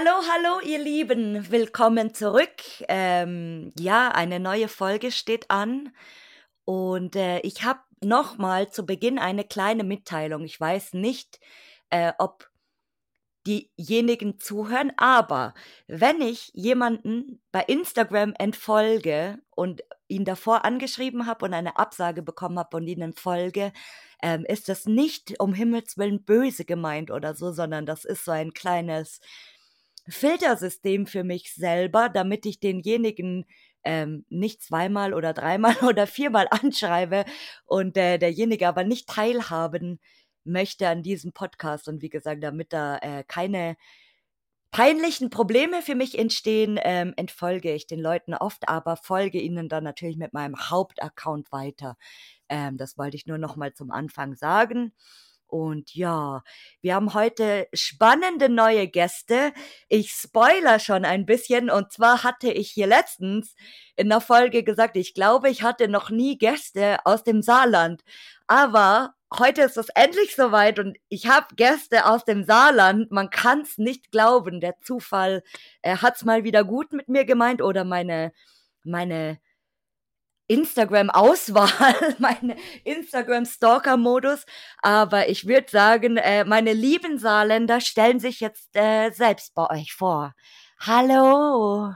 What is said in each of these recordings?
Hallo, hallo, ihr Lieben, willkommen zurück. Ähm, ja, eine neue Folge steht an und äh, ich habe nochmal zu Beginn eine kleine Mitteilung. Ich weiß nicht, äh, ob diejenigen zuhören, aber wenn ich jemanden bei Instagram entfolge und ihn davor angeschrieben habe und eine Absage bekommen habe und ihnen folge, ähm, ist das nicht um Himmels willen böse gemeint oder so, sondern das ist so ein kleines Filtersystem für mich selber, damit ich denjenigen ähm, nicht zweimal oder dreimal oder viermal anschreibe und äh, derjenige aber nicht teilhaben möchte an diesem Podcast. Und wie gesagt, damit da äh, keine peinlichen Probleme für mich entstehen, ähm, entfolge ich den Leuten oft, aber folge ihnen dann natürlich mit meinem Hauptaccount weiter. Ähm, das wollte ich nur noch mal zum Anfang sagen. Und ja, wir haben heute spannende neue Gäste. Ich spoiler schon ein bisschen. Und zwar hatte ich hier letztens in der Folge gesagt, ich glaube, ich hatte noch nie Gäste aus dem Saarland. Aber heute ist es endlich soweit und ich habe Gäste aus dem Saarland. Man kann es nicht glauben. Der Zufall äh, hat's mal wieder gut mit mir gemeint oder meine meine Instagram-Auswahl, meine Instagram-Stalker-Modus. Aber ich würde sagen, äh, meine lieben Saarländer stellen sich jetzt äh, selbst bei euch vor. Hallo.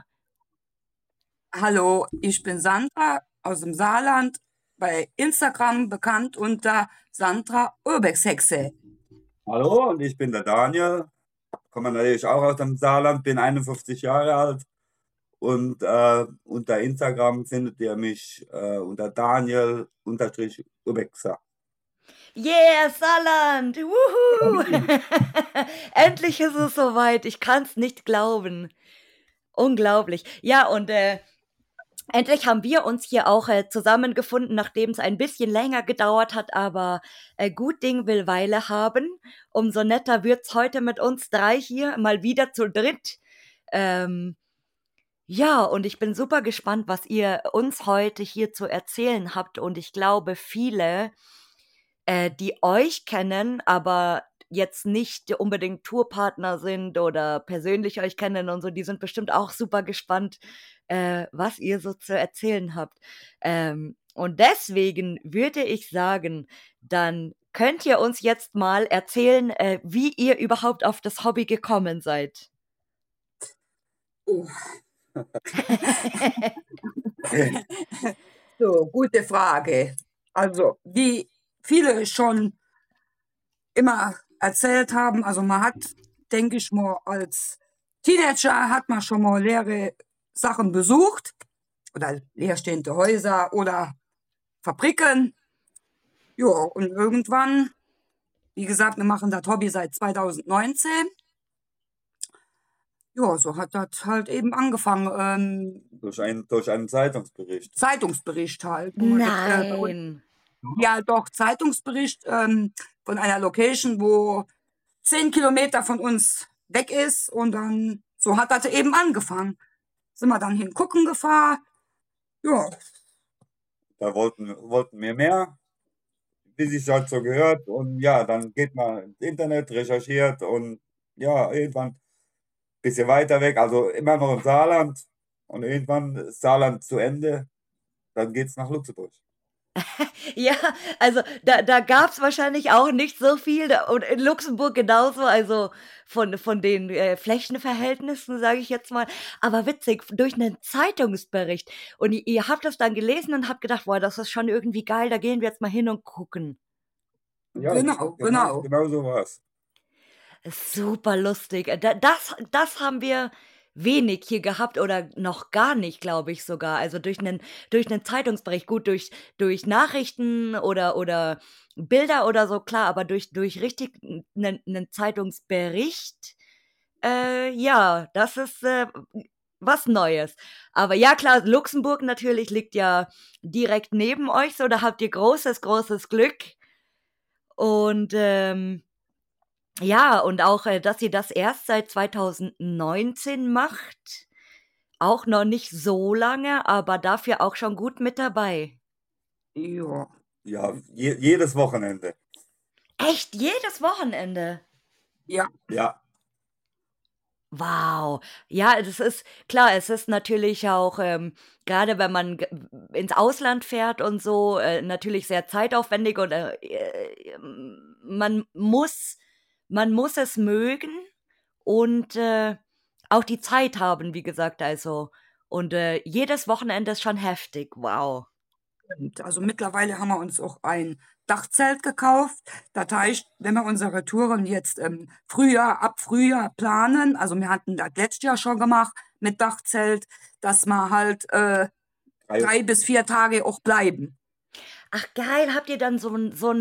Hallo, ich bin Sandra aus dem Saarland, bei Instagram bekannt unter Sandra Urbexhexe. Hallo, und ich bin der Daniel, komme natürlich auch aus dem Saarland, bin 51 Jahre alt und äh, unter Instagram findet ihr mich äh, unter Daniel unterstrich Ubexa. Yeah, Saarland! Wuhu! Endlich ist es soweit. Ich kann es nicht glauben. Unglaublich. Ja, und äh, endlich haben wir uns hier auch äh, zusammengefunden, nachdem es ein bisschen länger gedauert hat, aber äh, gut Ding will Weile haben. Umso netter wird's heute mit uns drei hier mal wieder zu dritt. Ähm, ja, und ich bin super gespannt, was ihr uns heute hier zu erzählen habt. Und ich glaube, viele, äh, die euch kennen, aber jetzt nicht unbedingt Tourpartner sind oder persönlich euch kennen und so, die sind bestimmt auch super gespannt, äh, was ihr so zu erzählen habt. Ähm, und deswegen würde ich sagen, dann könnt ihr uns jetzt mal erzählen, äh, wie ihr überhaupt auf das Hobby gekommen seid. Oh, so, gute Frage. Also, wie viele schon immer erzählt haben, also man hat, denke ich mal, als Teenager hat man schon mal leere Sachen besucht oder leerstehende Häuser oder Fabriken. Ja, und irgendwann, wie gesagt, wir machen das Hobby seit 2019 ja, so hat das halt eben angefangen. Ähm, durch, ein, durch einen Zeitungsbericht. Zeitungsbericht halt. Nein. Ja, doch, Zeitungsbericht ähm, von einer Location, wo zehn Kilometer von uns weg ist. Und dann, so hat das eben angefangen. Sind wir dann hingucken gefahren. Ja. Da wollten, wollten wir mehr, wie sich halt so gehört. Und ja, dann geht man ins Internet, recherchiert und ja, irgendwann bisschen weiter weg, also immer noch im Saarland. Und irgendwann ist Saarland zu Ende, dann geht es nach Luxemburg. ja, also da, da gab es wahrscheinlich auch nicht so viel und in Luxemburg genauso, also von, von den äh, Flächenverhältnissen, sage ich jetzt mal. Aber witzig, durch einen Zeitungsbericht. Und ihr, ihr habt das dann gelesen und habt gedacht, boah, das ist schon irgendwie geil, da gehen wir jetzt mal hin und gucken. Ja, genau, genau. Genau, genau so war es. Super lustig. Das das haben wir wenig hier gehabt oder noch gar nicht, glaube ich sogar. Also durch einen durch 'nen Zeitungsbericht, gut, durch durch Nachrichten oder oder Bilder oder so, klar, aber durch durch richtig einen 'nen Zeitungsbericht, äh, ja, das ist, äh, was Neues. Aber ja, klar, Luxemburg natürlich liegt ja direkt neben euch so, da habt ihr großes, großes Glück. Und, ähm ja, und auch, äh, dass sie das erst seit 2019 macht. Auch noch nicht so lange, aber dafür auch schon gut mit dabei. Ja. Ja, je, jedes Wochenende. Echt? Jedes Wochenende? Ja. Ja. Wow. Ja, das ist klar, es ist natürlich auch, ähm, grade wenn man ins Ausland fährt und so, äh, natürlich sehr zeitaufwendig und, äh, ähm, man muss man muss es mögen und, äh, auch die Zeit haben, wie gesagt, also und, äh, jedes Wochenende ist schon heftig. Wow. Und also mittlerweile haben wir uns auch ein Dachzelt gekauft. Das heißt, wenn wir unsere Touren jetzt im Frühjahr, ab Frühjahr planen, also wir hatten das letztes Jahr schon gemacht mit Dachzelt, dass wir halt äh, Drei, drei bis vier Tage auch bleiben. Ach geil, habt ihr dann so so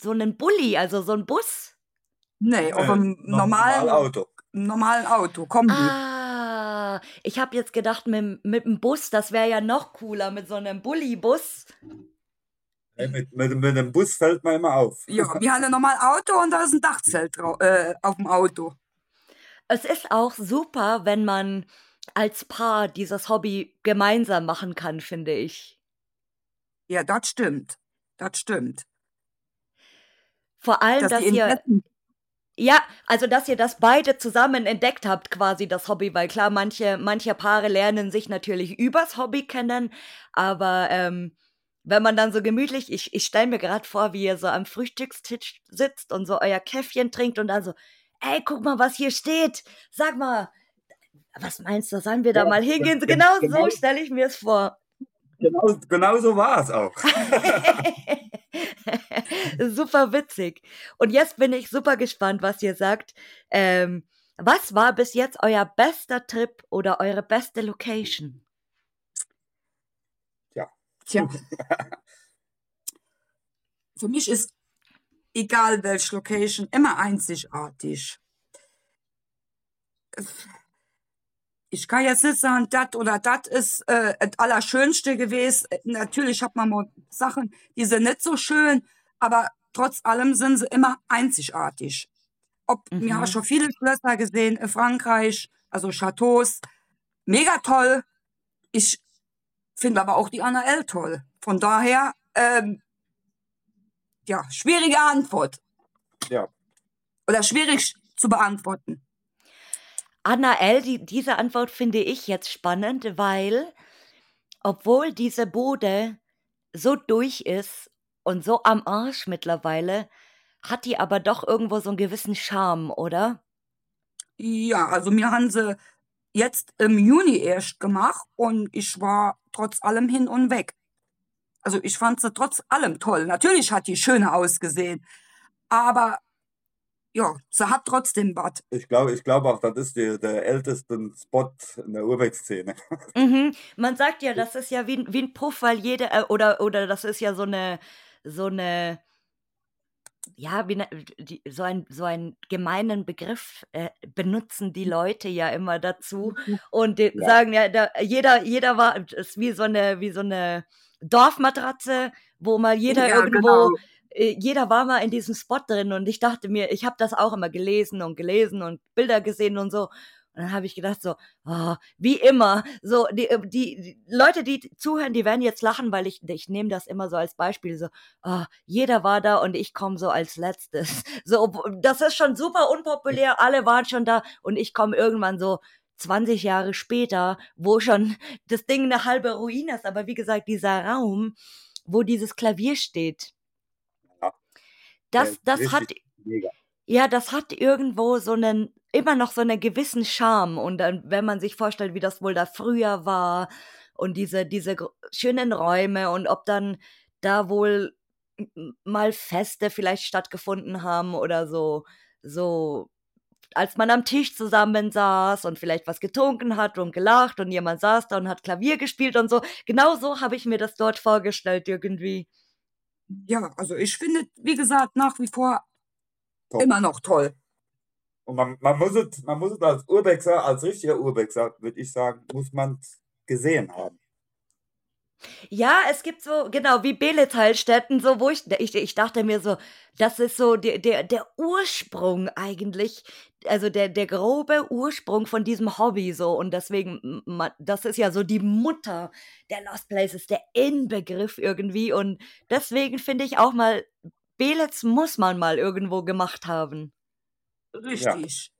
so 'nen Bulli, also so 'n Bus? Nee, auf äh, einem normalen, normal Auto. normalen Auto, Kombi. Ah, ich habe jetzt gedacht, mit mit dem Bus, das wäre ja noch cooler mit so 'nem Bulli-Bus. Äh, Mit, mit, mit dem Bus fällt man immer auf. Ja, wir haben ein normales Auto und da ist ein Dachzelt äh, auf dem Auto. Es ist auch super, wenn man als Paar dieses Hobby gemeinsam machen kann, finde ich. Ja, das stimmt. Das stimmt. Vor allem, Dass dass ihr ja, also, dass ihr das beide zusammen entdeckt habt quasi, das Hobby, weil klar, manche manche Paare lernen sich natürlich übers Hobby kennen, aber, ähm, wenn man dann so gemütlich ich ich stelle mir grad vor, wie ihr so am Frühstückstisch sitzt und so euer Käffchen trinkt und dann so: „Ey, guck mal, was hier steht. Sag mal, was meinst du, sollen wir da Ja, mal hingehen?“ So gen- genau genau, so stelle ich mir's vor. Genau, genau so war es auch. Super witzig. Und jetzt bin ich super gespannt, was ihr sagt. Ähm, was war bis jetzt euer bester Trip oder eure beste Location? Tja. Für mich ist egal welche Location immer einzigartig. Ich kann jetzt nicht sagen, das oder das ist äh, das Allerschönste gewesen. Äh, Natürlich hat man mal Sachen, die sind nicht so schön, aber trotz allem sind sie immer einzigartig. Ob, Wir haben Mhm. schon viele Schlösser gesehen in Frankreich, also Chateaus. Mega toll. Ich finde aber auch die Anna L toll. Von daher, ähm, ja, schwierige Antwort. Ja, Oder schwierig zu beantworten. Anna L., die, diese Antwort finde ich jetzt spannend, weil obwohl diese Bude so durch ist und so am Arsch mittlerweile, hat die aber doch irgendwo so einen gewissen Charme, oder? Ja, also mir haben sie jetzt im Juni erst gemacht und ich war trotz allem hin und weg. Also ich fand sie trotz allem toll. Natürlich hat die schöner ausgesehen, aber ja, sie hat trotzdem Bad. ich glaube ich glaub auch, das ist der, der älteste Spot in der Urbex-Szene. Mhm. Man sagt ja, das ist ja wie, wie ein Puff, weil jede, äh, oder, oder das ist ja so eine, so eine, ja, wie ne, die, so, ein, so einen gemeinen Begriff äh, benutzen die Leute ja immer dazu und die Ja. sagen ja, da, jeder, jeder war, ist wie so eine, wie so eine Dorfmatratze, wo mal jeder Ja, irgendwo, genau. Äh, jeder war mal in diesem Spot drin und ich dachte mir, ich habe das auch immer gelesen und gelesen und Bilder gesehen und so. Und dann habe ich gedacht so, ah, wie immer, so die, äh, die, die Leute, die zuhören, die werden jetzt lachen, weil ich, ich nehme das immer so als Beispiel, so, ah, jeder war da und ich komme so als letztes. So, das ist schon super unpopulär, alle waren schon da und ich komme irgendwann so 20 Jahre später, wo schon das Ding eine halbe Ruine ist. Aber wie gesagt, dieser Raum, wo dieses Klavier steht, das, ist das hat mega. ja, das hat irgendwo so einen, immer noch so einen gewissen Charme. Und dann, wenn man sich vorstellt, wie das wohl da früher war und diese, diese schönen Räume und ob dann da wohl mal Feste vielleicht stattgefunden haben oder so, so, als man am Tisch zusammen saß und vielleicht was getrunken hat und gelacht und jemand saß da und hat Klavier gespielt und so. Genau so habe ich mir das dort vorgestellt irgendwie. Ja, also ich finde, wie gesagt, nach wie vor Top. immer noch toll. Und man, man, muss es, man muss es als Urbexer, als richtiger Urbexer, würde ich sagen, muss man es gesehen haben. Ja, es gibt so, genau, wie Belitz-Heilstätten, so, wo ich, ich, ich dachte mir so, das ist so der, der, der Ursprung eigentlich, also der, der grobe Ursprung von diesem Hobby, so, und deswegen, das ist ja so die Mutter der Lost Places, der Inbegriff irgendwie, und deswegen finde ich auch mal, Belitz muss man mal irgendwo gemacht haben. Richtig.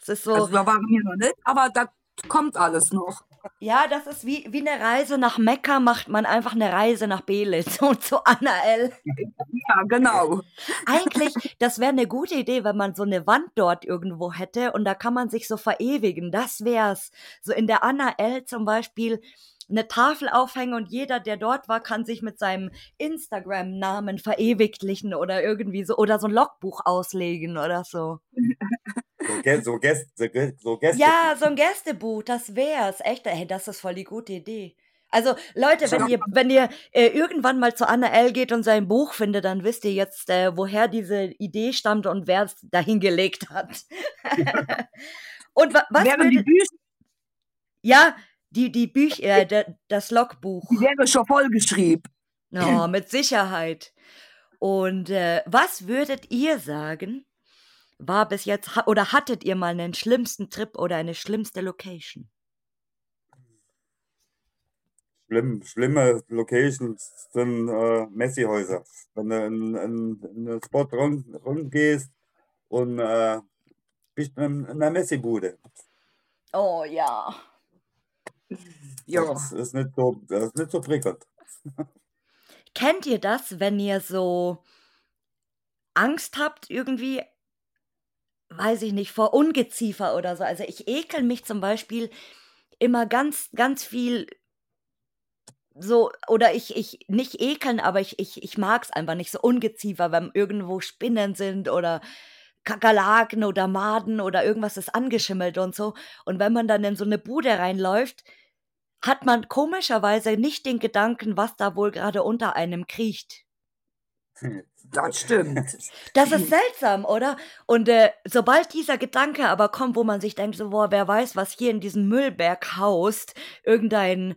Es ist so. Also da waren wir noch nicht, aber da kommt alles noch. Ja, das ist wie, wie eine Reise nach Mekka, macht man einfach eine Reise nach Belitz und zu Anna L. Ja, genau. Eigentlich, das wäre eine gute Idee, wenn man so eine Wand dort irgendwo hätte und da kann man sich so verewigen. Das wär's. So in der Anna L zum Beispiel eine Tafel aufhängen und jeder, der dort war, kann sich mit seinem Instagram-Namen verewiglichen oder irgendwie so oder so ein Logbuch auslegen oder so. So, Gä- so, Gäste, so Gäste. Ja, so ein Gästebuch, das wär's. Echt, ey, das ist voll die gute Idee. Also, Leute, wenn ihr, wenn ihr äh, irgendwann mal zu Anna L geht und sein Buch findet, dann wisst ihr jetzt, äh, woher diese Idee stammt und wer es dahin gelegt hat. und wa was Wären die würdet, Bücher, ja, die, die Bücher, äh, das Logbuch. die wäre schon vollgeschrieben. Oh, mit Sicherheit. Und äh, was würdet ihr sagen, war bis jetzt, oder hattet ihr mal einen schlimmsten Trip oder eine schlimmste Location? Schlimm, schlimme Locations sind äh, Messi-Häuser. Wenn du in, in, in einen Spot rund, rund gehst und äh, bist in, in einer Messi-Bude. Oh ja. Ja. Das ist nicht so, das ist nicht so prickelnd. Kennt ihr das, wenn ihr so Angst habt irgendwie, weiß ich nicht, vor Ungeziefer oder so? Also ich ekel mich zum Beispiel immer ganz, ganz viel so, oder ich, ich, nicht ekeln, aber ich, ich, ich mag es einfach nicht so Ungeziefer, wenn irgendwo Spinnen sind oder Kakerlaken oder Maden oder irgendwas ist angeschimmelt und so. Und wenn man dann in so eine Bude reinläuft, hat man komischerweise nicht den Gedanken, was da wohl gerade unter einem kriecht. Das stimmt. Das ist seltsam, oder? Und äh, sobald dieser Gedanke aber kommt, wo man sich denkt, so, boah, wer weiß, was hier in diesem Müllberg haust, irgendein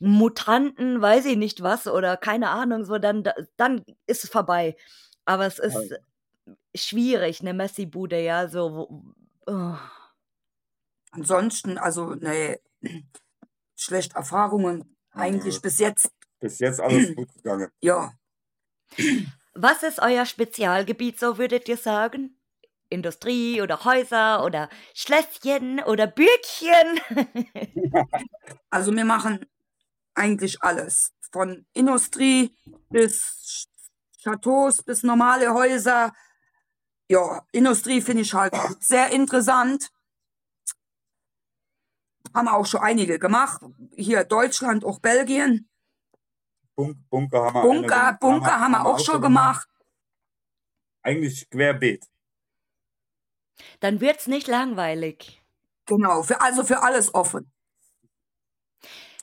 Mutanten, weiß ich nicht was, oder keine Ahnung, so, dann, dann ist es vorbei. Aber es ist schwierig, eine Messi-Bude, ja, so. wo- Oh. Ansonsten, also, nee, schlecht Erfahrungen eigentlich bis jetzt, Bis jetzt alles gut gegangen. ja. Was ist euer Spezialgebiet, so würdet ihr sagen? Industrie oder Häuser oder Schlösschen oder Bürgchen? Also wir machen eigentlich alles. Von Industrie bis Chateaus bis normale Häuser. Ja, Industrie finde ich halt sehr interessant. Haben auch schon einige gemacht. Hier Deutschland, auch Belgien. Bunk, Bunker haben wir Bunker, eine- Bunker haben wir auch schon gemacht. Eigentlich querbeet. Dann wird's nicht langweilig. Genau, für, also für alles offen.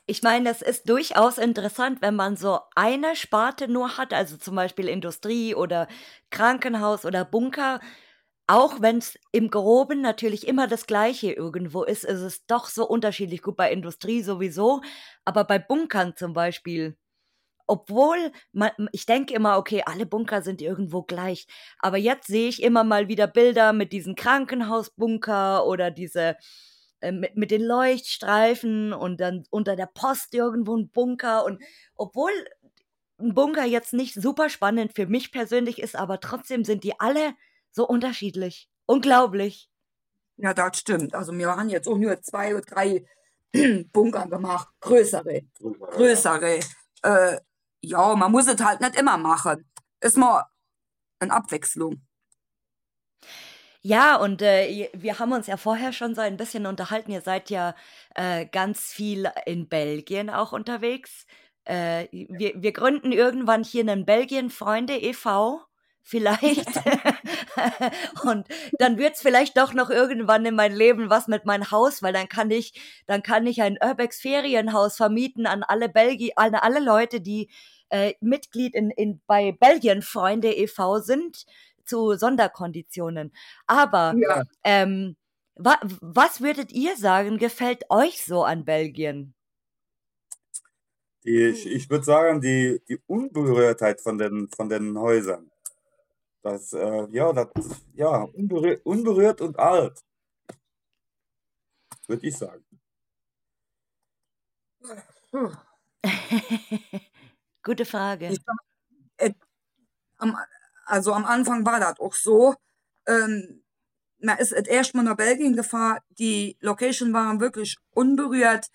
Ich meine, es ist durchaus interessant, wenn man so eine Sparte nur hat, also zum Beispiel Industrie oder Krankenhaus oder Bunker. Auch wenn es im Groben natürlich immer das Gleiche irgendwo ist, ist es doch so unterschiedlich. Gut, bei Industrie sowieso, aber bei Bunkern zum Beispiel. Obwohl, man, ich denke immer, okay, alle Bunker sind irgendwo gleich. Aber jetzt sehe ich immer mal wieder Bilder mit diesen Krankenhausbunker oder diese äh, mit, mit den Leuchtstreifen und dann unter der Post irgendwo ein Bunker. Und obwohl ein Bunker jetzt nicht super spannend für mich persönlich ist, aber trotzdem sind die alle so unterschiedlich. Unglaublich. Ja, das stimmt. Also wir haben jetzt auch nur zwei oder drei Bunker gemacht. Größere. größere. Äh, ja, man muss es halt nicht immer machen. Ist mal eine Abwechslung. Ja, und äh, wir haben uns ja vorher schon so ein bisschen unterhalten. Ihr seid ja äh, ganz viel in Belgien auch unterwegs. Äh, wir, wir gründen irgendwann hier einen Belgien-Freunde e.V. Vielleicht. und dann wird's vielleicht doch noch irgendwann in mein Leben was mit meinem Haus, weil dann kann ich, dann kann ich ein Urbex Ferienhaus vermieten an alle Belgi, an alle Leute, die äh, Mitglied in, in bei Belgien Freunde e.V. sind zu Sonderkonditionen. Aber Ja. ähm, wa was würdet ihr sagen, gefällt euch so an Belgien? Die, ich ich würde sagen, die, die Unberührtheit von den, von den Häusern. Das, äh, ja, das, ja, unberührt, unberührt und alt. Würde ich sagen. Gute Frage. Ich äh, am, also am Anfang war das auch so. Ähm, man ist erstmal nach Belgien gefahren. Die Location waren wirklich unberührt.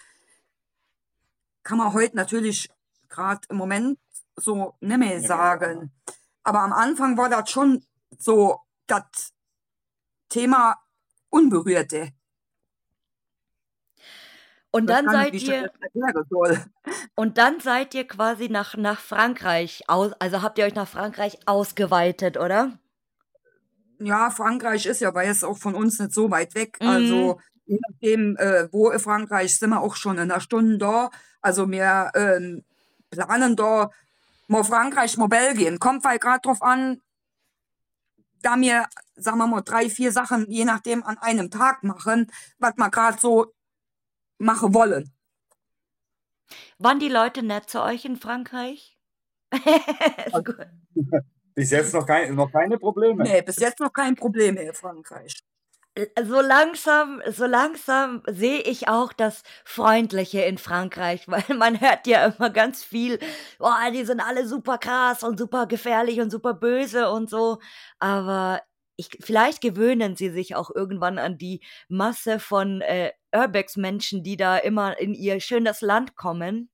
Kann man heute natürlich gerade im Moment so nicht mehr sagen. Aber am Anfang war das schon so das Thema Unberührte. Und dann seid ihr das und dann seid ihr quasi nach nach Frankreich aus also habt ihr euch nach Frankreich ausgeweitet, oder? Ja, Frankreich ist ja aber jetzt auch von uns nicht so weit weg. Mhm. Also je nachdem, äh, wo in Frankreich sind wir auch schon in einer Stunde da. Also wir ähm, planen da mal Frankreich, mal Belgien. Kommt halt gerade drauf an, da wir, sagen wir mal, drei, vier Sachen, je nachdem, an einem Tag machen, was wir gerade so machen wollen. Waren die Leute nett zu euch in Frankreich? Bis jetzt noch, kein, noch keine Probleme. Nee, bis jetzt noch kein Problem mehr in Frankreich. So langsam, so langsam sehe ich auch das Freundliche in Frankreich, weil man hört ja immer ganz viel, boah, die sind alle super krass und super gefährlich und super böse und so. Aber ich, vielleicht gewöhnen sie sich auch irgendwann an die Masse von äh, Urbex-Menschen, die da immer in ihr schönes Land kommen.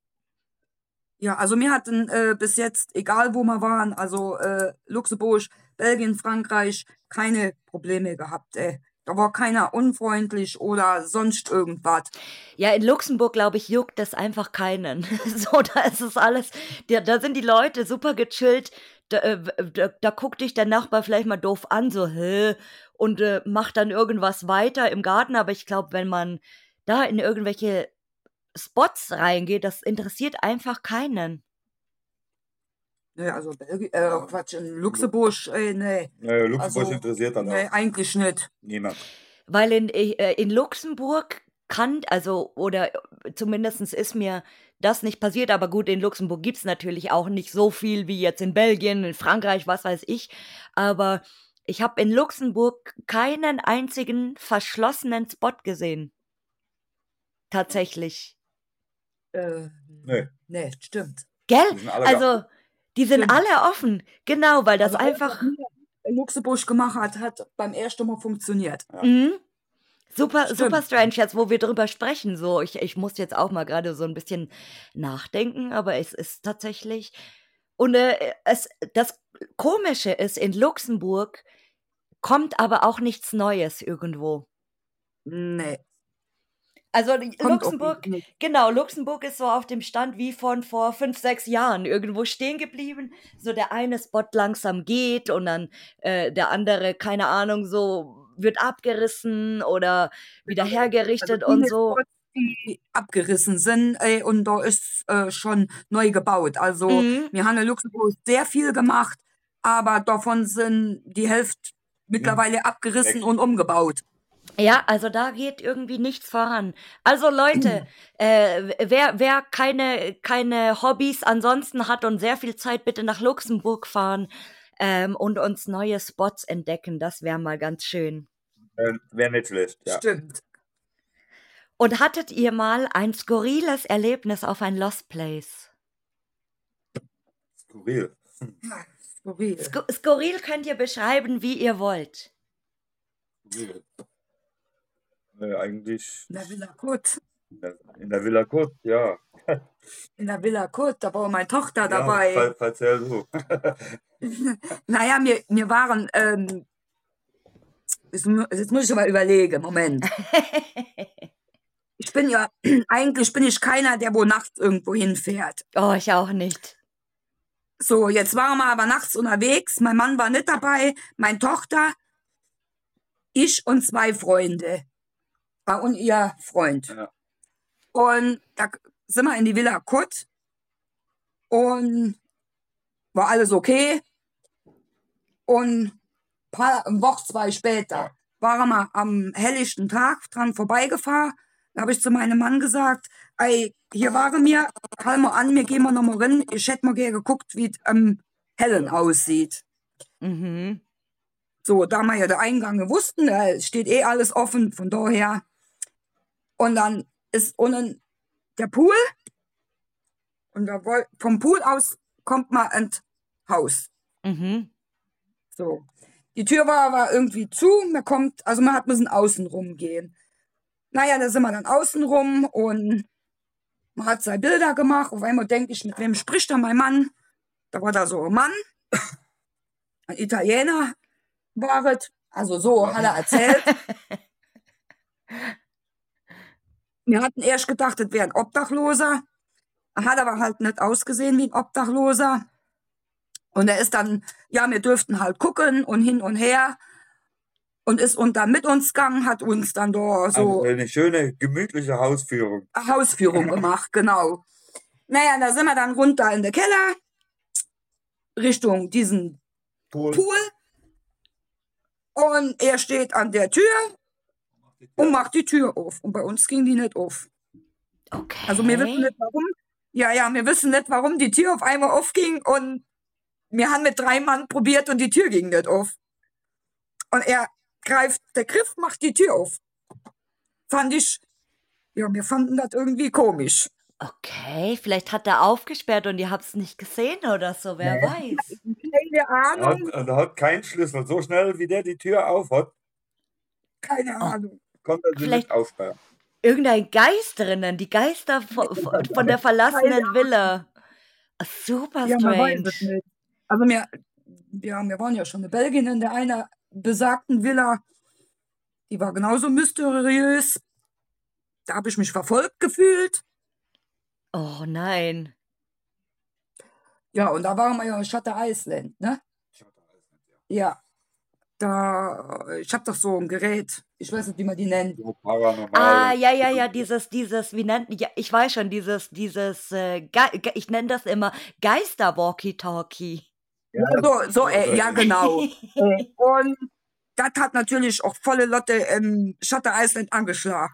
Ja, also wir hatten äh, bis jetzt, egal wo wir waren, also äh, Luxemburg, Belgien, Frankreich, keine Probleme gehabt. Ey. War keiner unfreundlich oder sonst irgendwas. Ja, in Luxemburg, glaube ich, juckt das einfach keinen. so, da ist es alles, da, da sind die Leute super gechillt. Da, äh, da, da guckt dich der Nachbar vielleicht mal doof an, so, hä, und äh, macht dann irgendwas weiter im Garten. Aber ich glaube, wenn man da in irgendwelche Spots reingeht, das interessiert einfach keinen. Nee, also Belgien, äh, Quatsch, in Luxemburg, äh, nee, Äh, Luxemburg Also, interessiert dann nee, auch eigentlich nicht. niemand. Weil in, äh, in Luxemburg kann, also, oder zumindest ist mir das nicht passiert, aber gut, in Luxemburg gibt es natürlich auch nicht so viel wie jetzt in Belgien, in Frankreich, was weiß ich. Aber ich habe in Luxemburg keinen einzigen verschlossenen Spot gesehen. Tatsächlich. Äh, Nee. nee, stimmt. Gell? Die sind alle Also, die sind Stimmt. alle offen. Genau, weil das Also einfach. Luxemburg gemacht hat, hat beim ersten Mal funktioniert. Mhm. Super, Stimmt. super strange, jetzt wo wir drüber sprechen. So, ich, ich muss jetzt auch mal gerade so ein bisschen nachdenken, aber es ist tatsächlich. Und äh, es, das Komische ist, in Luxemburg kommt aber auch nichts Neues irgendwo. Nee. Also Kommt Luxemburg, genau, Luxemburg ist so auf dem Stand wie von vor fünf, sechs Jahren irgendwo stehen geblieben. So der eine Spot langsam geht und dann äh, der andere, keine Ahnung, so wird abgerissen oder wieder Also hergerichtet viele und so. Spots, die abgerissen sind ey, und da ist äh, schon neu gebaut. Also Mhm. wir haben in Luxemburg sehr viel gemacht, aber davon sind die Hälfte mittlerweile abgerissen Weg. und umgebaut. Ja, also da geht irgendwie nichts voran. Also Leute, äh, wer, wer keine, keine Hobbys ansonsten hat und sehr viel Zeit, bitte nach Luxemburg fahren ähm, und uns neue Spots entdecken. Das wäre mal ganz schön. Äh, Wäre nicht schlecht, ja. Stimmt. Und hattet ihr mal ein skurriles Erlebnis auf ein Lost Place? Skurril. Skurril. Sku skurril könnt ihr beschreiben, wie ihr wollt. Skurril. Äh, eigentlich In der Villa Kurt. in der, Villa Kurt, ja. In der Villa Kurt, da war meine Tochter Ja, dabei. ver erzähl du. Naja, wir, wir waren, ähm, jetzt, jetzt muss ich mal überlegen, Moment. Ich bin ja, eigentlich bin ich keiner, der wo nachts irgendwo hinfährt. Oh, ich auch nicht. So, jetzt waren wir aber nachts unterwegs. Mein Mann war nicht dabei, meine Tochter, ich und zwei Freunde. Ah, Und ihr Freund. Ja. Und da sind wir in die Villa Kurt und war alles okay. Und paar eine Woche, zwei später waren wir am helllichten Tag dran vorbeigefahren. Da habe ich zu meinem Mann gesagt, ey, hier waren wir, halt mal an, wir gehen mal noch mal rein. Ich hätte mal gerne geguckt, wie es am Hellen aussieht. Mhm. So, da wir ja den Eingang wussten, da steht eh alles offen, von daher. Und dann ist unten der Pool. Und vom Pool aus kommt man ins Haus. Mhm. So. Die Tür war aber irgendwie zu, man kommt, also man hat müssen außen rumgehen. Naja, da sind wir dann außen rum und man hat seine Bilder gemacht. Auf einmal denke ich, mit wem spricht da mein Mann? Da war da so ein Mann, ein Italiener war es. Also so hat er erzählt. Wir hatten erst gedacht, das wäre ein Obdachloser. Er hat aber halt nicht ausgesehen wie ein Obdachloser. Und er ist dann, ja, wir dürften halt gucken und hin und her. Und ist und dann mit uns gegangen, hat uns dann da so Also eine schöne, gemütliche Hausführung. Hausführung gemacht, genau. Naja, da sind wir dann runter in den Keller, Richtung diesen Pool. Pool. Und er steht an der Tür und macht die Tür auf. Und bei uns ging die nicht auf. Okay. Also wir wissen nicht warum. Ja, ja, wir wissen nicht, warum die Tür auf einmal aufging und wir haben mit drei Mann probiert und die Tür ging nicht auf. Und er greift der Griff, macht die Tür auf. Fand ich, ja, wir fanden das irgendwie komisch. Okay, vielleicht hat er aufgesperrt und ihr habt es nicht gesehen oder so, wer weiß. Keine Er hat, Ahnung, er hat keinen Schlüssel. So schnell, wie der die Tür auf hat, keine Ahnung. Konnte er sie Vielleicht- nicht aufsperren. Irgendein Geist drinnen, die Geister von, von der verlassenen Villa. Super Ja, strange. nicht. Also wir, ja, wir waren ja schon in Belgien in der einer besagten Villa. Die war genauso mysteriös. Da habe ich mich verfolgt gefühlt. Oh nein. Ja, und da waren wir ja in Shutter Island, ne? Ja. Da, ich habe doch so ein Gerät. Ich weiß nicht, wie man die nennt. So paranormal. Ah, ja, ja, ja, dieses, dieses, wie nennt, ja, ich weiß schon, dieses, dieses, äh, Ge Ge ich nenne das immer Geister-Walkie-Talkie. Ja, So, so, äh, ja, genau. Und das hat natürlich auch volle Lotte im Shutter Island angeschlagen.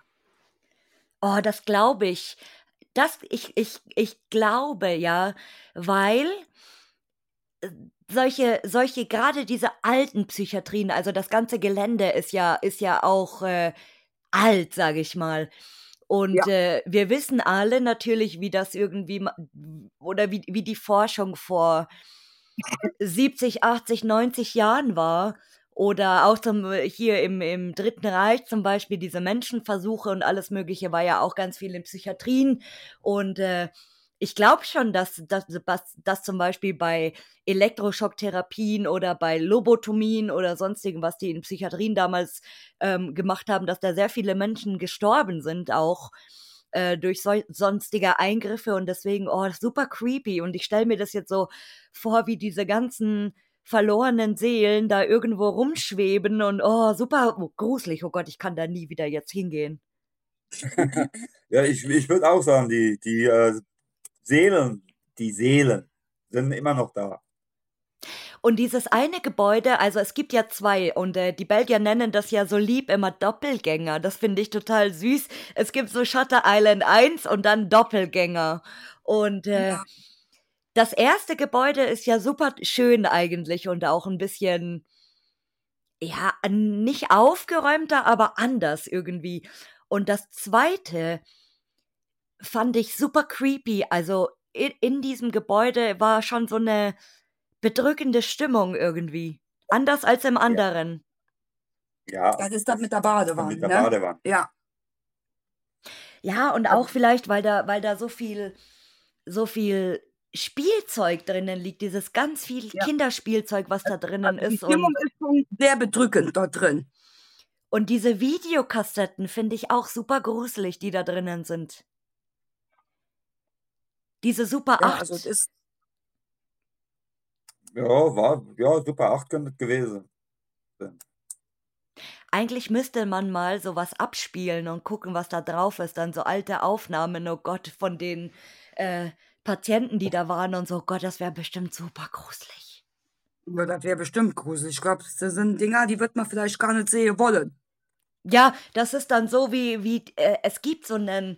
Oh, das glaube ich. Das, ich, ich, ich glaube, ja, weil äh, solche, solche, gerade diese alten Psychiatrien, also das ganze Gelände ist ja, ist ja auch äh, alt, sage ich mal. Und Ja. äh, wir wissen alle natürlich, wie das irgendwie, oder wie, wie die Forschung vor 70, 80, 90 Jahren war. Oder auch zum, hier im, im Dritten Reich zum Beispiel diese Menschenversuche und alles Mögliche war ja auch ganz viel in Psychiatrien. Und äh, ich glaube schon, dass, dass, dass, zum Beispiel bei Elektroschocktherapien oder bei Lobotomien oder sonstigem, was die in Psychiatrien damals ähm, gemacht haben, dass da sehr viele Menschen gestorben sind, auch äh, durch so, sonstige Eingriffe und deswegen, oh, super creepy. Und ich stelle mir das jetzt so vor, wie diese ganzen verlorenen Seelen da irgendwo rumschweben und oh, super gruselig. Oh Gott, ich kann da nie wieder jetzt hingehen. Ja, ich, ich würde auch sagen, die, die äh, Seelen, die Seelen sind immer noch da. Und dieses eine Gebäude, also es gibt ja zwei und äh, die Belgier nennen das ja so lieb immer Doppelgänger. Das finde ich total süß. Es gibt so Shutter Island 1 und dann Doppelgänger. Und äh, Ja. das erste Gebäude ist ja super schön eigentlich und auch ein bisschen, ja, nicht aufgeräumter, aber anders irgendwie. Und das zweite fand ich super creepy. Also in, in diesem Gebäude war schon so eine bedrückende Stimmung irgendwie. Anders als im anderen. Ja, Das ist das mit der Badewanne. mit der ne? Badewanne. Ja. Ja, und auch vielleicht, weil da, weil da so viel, so viel Spielzeug drinnen liegt, dieses ganz viel Ja. Kinderspielzeug, was da drinnen Die ist. Stimmung Und, ist schon sehr bedrückend dort drin. und diese Videokassetten finde ich auch super gruselig, die da drinnen sind. Diese Super Ja, 8. also es ist, Ja, war, ja, Super 8 könnte es gewesen sein. Eigentlich müsste man mal sowas abspielen und gucken, was da drauf ist. Dann so alte Aufnahmen, oh Gott, von den äh, Patienten, die da waren und so. Oh Gott, das wäre bestimmt super gruselig. ja, das wäre bestimmt gruselig. Ich glaube, das sind Dinger, die wird man vielleicht gar nicht sehen wollen. Ja, das ist dann so wie, wie äh, es gibt so einen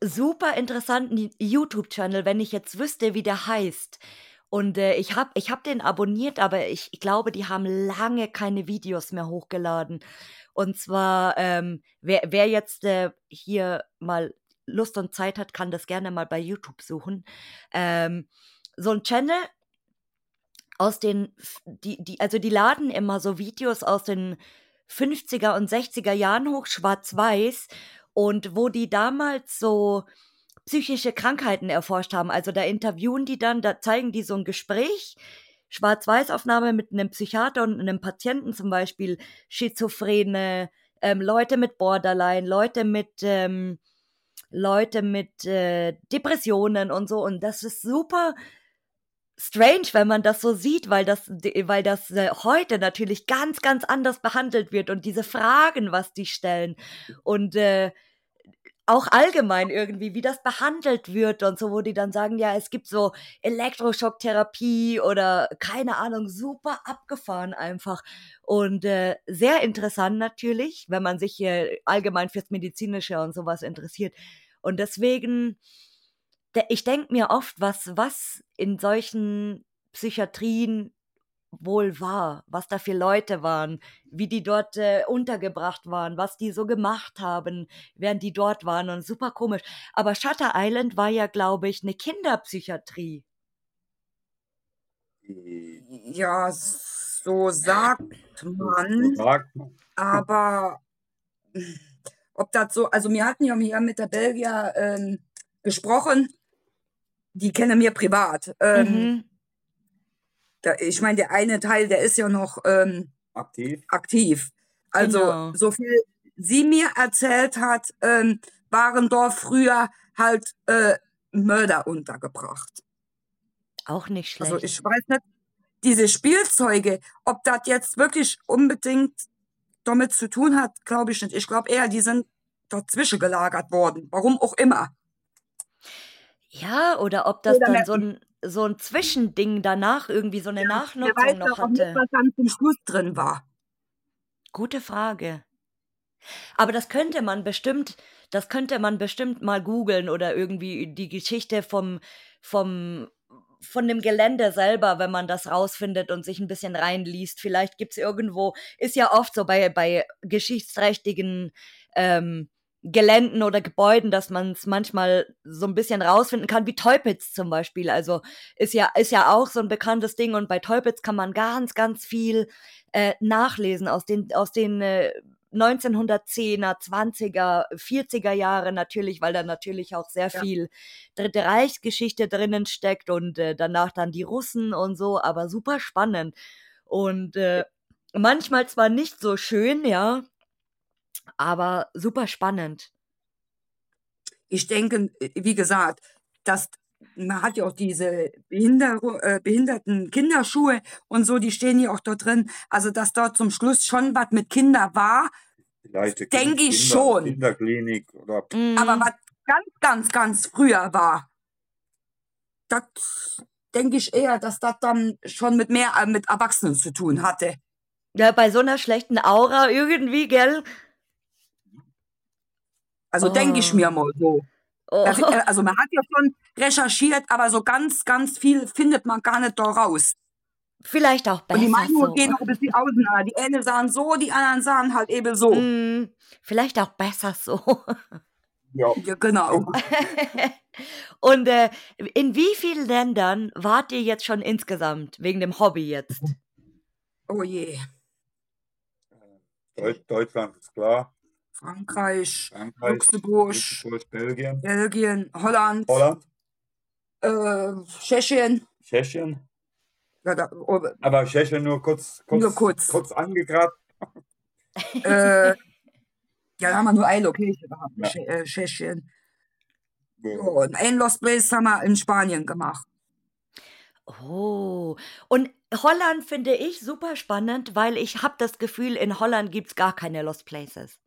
super interessanten YouTube-Channel, wenn ich jetzt wüsste, wie der heißt. Und äh, ich habe ich hab den abonniert, aber ich, ich glaube, die haben lange keine Videos mehr hochgeladen. Und zwar, ähm, wer, wer jetzt äh, hier mal Lust und Zeit hat, kann das gerne mal bei YouTube suchen. Ähm, so ein Channel, aus den, die, die, also die laden immer so Videos aus den 50er und 60er Jahren hoch, schwarz-weiß, und wo die damals so psychische Krankheiten erforscht haben. Also da interviewen die dann, da zeigen die so ein Gespräch, Schwarz-Weiß-Aufnahme mit einem Psychiater und einem Patienten, zum Beispiel Schizophrene, ähm, Leute mit Borderline, Leute mit ähm, Leute mit äh, Depressionen und so. Und das ist super strange, wenn man das so sieht, weil das, weil das äh, heute natürlich ganz, ganz anders behandelt wird und diese Fragen, was die stellen und äh, auch allgemein irgendwie, wie das behandelt wird und so, wo die dann sagen, ja, es gibt so Elektroschocktherapie oder keine Ahnung, super abgefahren einfach. Und äh, sehr interessant natürlich, wenn man sich hier allgemein fürs Medizinische und sowas interessiert. Und deswegen, ich denke mir oft, was, was in solchen Psychiatrien wohl war, was da für Leute waren, wie die dort äh, untergebracht waren, was die so gemacht haben, während die dort waren und super komisch. Aber Shutter Island war ja, glaube ich, eine Kinderpsychiatrie. Ja, so sagt man. Aber ob das so, also wir hatten ja hier mit der Belgier ähm, gesprochen, die kennen mir privat. Ähm, mhm da, ich meine, der eine Teil, der ist ja noch ähm, aktiv. aktiv. Also, genau. so viel sie mir erzählt hat, ähm, waren dort früher halt äh, Mörder untergebracht. Auch nicht also, schlecht. Also, ich weiß nicht, diese Spielzeuge, ob das jetzt wirklich unbedingt damit zu tun hat, glaube ich nicht. Ich glaube eher, die sind dazwischen gelagert worden. Warum auch immer. Ja, oder ob das oder dann so ein so ein Zwischending danach, irgendwie so eine ja, Nachnutzung weiß noch hatte. Nicht, was dann zum Schluss drin war. Gute Frage. Aber das könnte man bestimmt, das könnte man bestimmt mal googeln oder irgendwie die Geschichte vom, vom, von dem Gelände selber, wenn man das rausfindet und sich ein bisschen reinliest. Vielleicht gibt es irgendwo, ist ja oft so bei, bei geschichtsträchtigen ähm, Geländen oder Gebäuden, dass man es manchmal so ein bisschen rausfinden kann, wie Teupitz zum Beispiel. Also ist ja, ist ja auch so ein bekanntes Ding und bei Teupitz kann man ganz, ganz viel äh, nachlesen aus den, aus den äh, 1910er, 20er, 40er Jahre natürlich, weil da natürlich auch sehr ja. viel Dritte Reichsgeschichte drinnen steckt und äh, danach dann die Russen und so, aber super spannend. Und äh, manchmal zwar nicht so schön, ja, aber super spannend. Ich denke, äh, wie gesagt, dass man hat ja auch diese Behinder äh, behinderten Kinderschuhe und so, die stehen ja auch dort drin. Also, dass dort zum Schluss schon was mit Kinder war, denke ich Kinder, schon. Kinderklinik oder. Mhm. Aber was ganz, ganz, ganz früher war, das denke ich eher, dass das dann schon mit mehr äh, mit Erwachsenen zu tun hatte. Ja, bei so einer schlechten Aura irgendwie, gell? Also oh. denke ich mir mal so. Oh. Also man hat ja schon recherchiert, aber so ganz, ganz viel findet man gar nicht da raus. Vielleicht auch besser. Und die Meinungen so. gehen auch ein bisschen auseinander. Die einen sahen so, die anderen sahen halt eben so. Mm, vielleicht auch besser so. Ja, ja genau. Und äh, in wie vielen Ländern wart ihr jetzt schon insgesamt, wegen dem Hobby jetzt? Oh je. Deutschland ist klar. Frankreich, Frankreich Luxemburg, Luxemburg, Belgien, Belgien, Holland, Holland, äh, Tschechien. Tschechien. Ja, da, oh, Aber Tschechien nur kurz, kurz, nur kurz. kurz angegrabt. äh, ja, da haben wir nur eine Location gehabt, ja. Äh, Tschechien. Ja. So, und ein Lost Place haben wir in Spanien gemacht. Oh, und Holland finde ich super spannend, weil ich habe das Gefühl, in Holland gibt es gar keine Lost Places.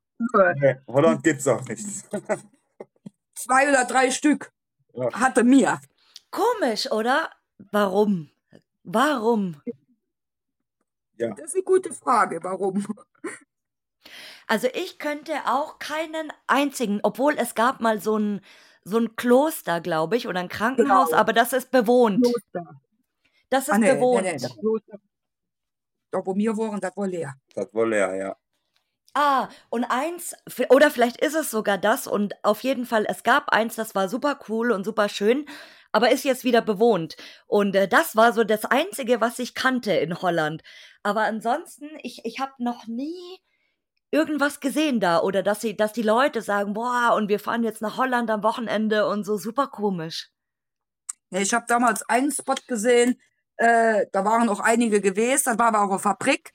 Nee, Holland es auch nicht. Zwei oder drei Stück ja. hatte mir. Komisch, oder? Warum? Warum? Ja. Das ist eine gute Frage. Warum? Also ich könnte auch keinen einzigen, obwohl es gab mal so ein, so ein Kloster, glaube ich, oder ein Krankenhaus, genau. aber das ist bewohnt. Kloster. Das ist ah, nee, bewohnt. Nee, nee, das Kloster, da wo wir waren, das war leer. Das war leer, ja. Ah, und eins, oder vielleicht ist es sogar das und auf jeden Fall, es gab eins, das war super cool und super schön, aber ist jetzt wieder bewohnt. Und äh, das war so das Einzige, was ich kannte in Holland. Aber ansonsten, ich, ich habe noch nie irgendwas gesehen da oder dass sie, dass die Leute sagen, boah, und wir fahren jetzt nach Holland am Wochenende und so super komisch. Ich habe damals einen Spot gesehen, äh, da waren auch einige gewesen, das war aber auch eine Fabrik.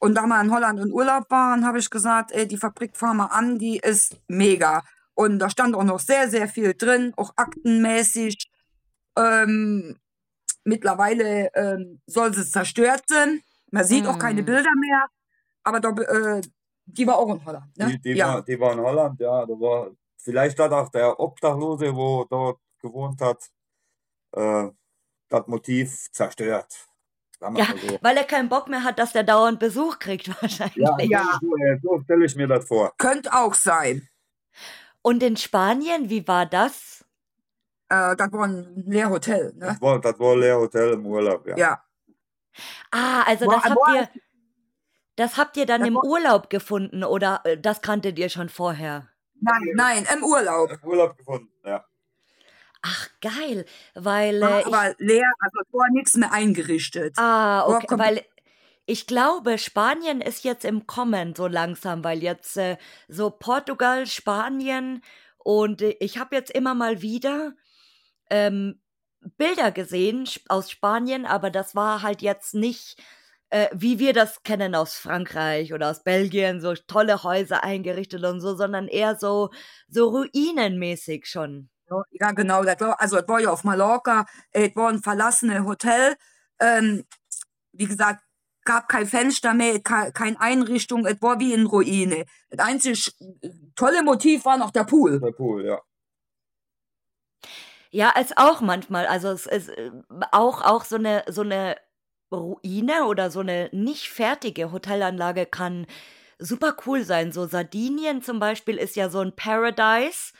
Und da wir in Holland in Urlaub waren, habe ich gesagt, ey, die Fabrik fahren wir an, die ist mega. Und da stand auch noch sehr, sehr viel drin, auch aktenmäßig. Ähm, mittlerweile ähm, soll sie zerstört sein. Man sieht auch keine Hm. Bilder mehr. Aber da, äh, die war auch in Holland. Ne? Die, die, ja. war, die war in Holland, ja. Da war, vielleicht hat auch der Obdachlose, wo dort gewohnt hat, äh, das Motiv zerstört. Ja, so. weil er keinen Bock mehr hat, dass der dauernd Besuch kriegt wahrscheinlich. Ja, Ja. so, so stelle ich mir das vor. Könnte auch sein. Und in Spanien, wie war das? Äh, das war ein Lehrhotel. Ne? Das war, das war Leer Hotel im Urlaub, ja. Ja. Ah, also Boah, das habt ihr, das habt ihr dann Das im war- Urlaub gefunden oder äh, das kanntet ihr schon vorher? Nein, nein, im Urlaub. Im Urlaub gefunden, ja. Ach, geil, weil äh, ich, aber leer, also war nichts mehr eingerichtet. ah, okay, weil ich glaube, Spanien ist jetzt im Kommen so langsam, weil jetzt äh, so Portugal, Spanien und äh, ich habe jetzt immer mal wieder ähm, Bilder gesehen aus Spanien, aber das war halt jetzt nicht, äh, wie wir das kennen aus Frankreich oder aus Belgien, so tolle Häuser eingerichtet und so, sondern eher so, so ruinenmäßig schon. Ja, genau. Das war, also, es war ja auf Mallorca. äh, Es war ein verlassenes Hotel. Ähm, wie gesagt, gab kein Fenster mehr, ke- keine Einrichtung. Es war wie in Ruine. Das einzige tolle Motiv war noch der Pool. Der Pool, ja. Ja, es auch manchmal. Also es ist äh, auch, auch so eine, so eine Ruine oder so eine nicht fertige Hotelanlage kann super cool sein. So Sardinien zum Beispiel ist ja so ein Paradise.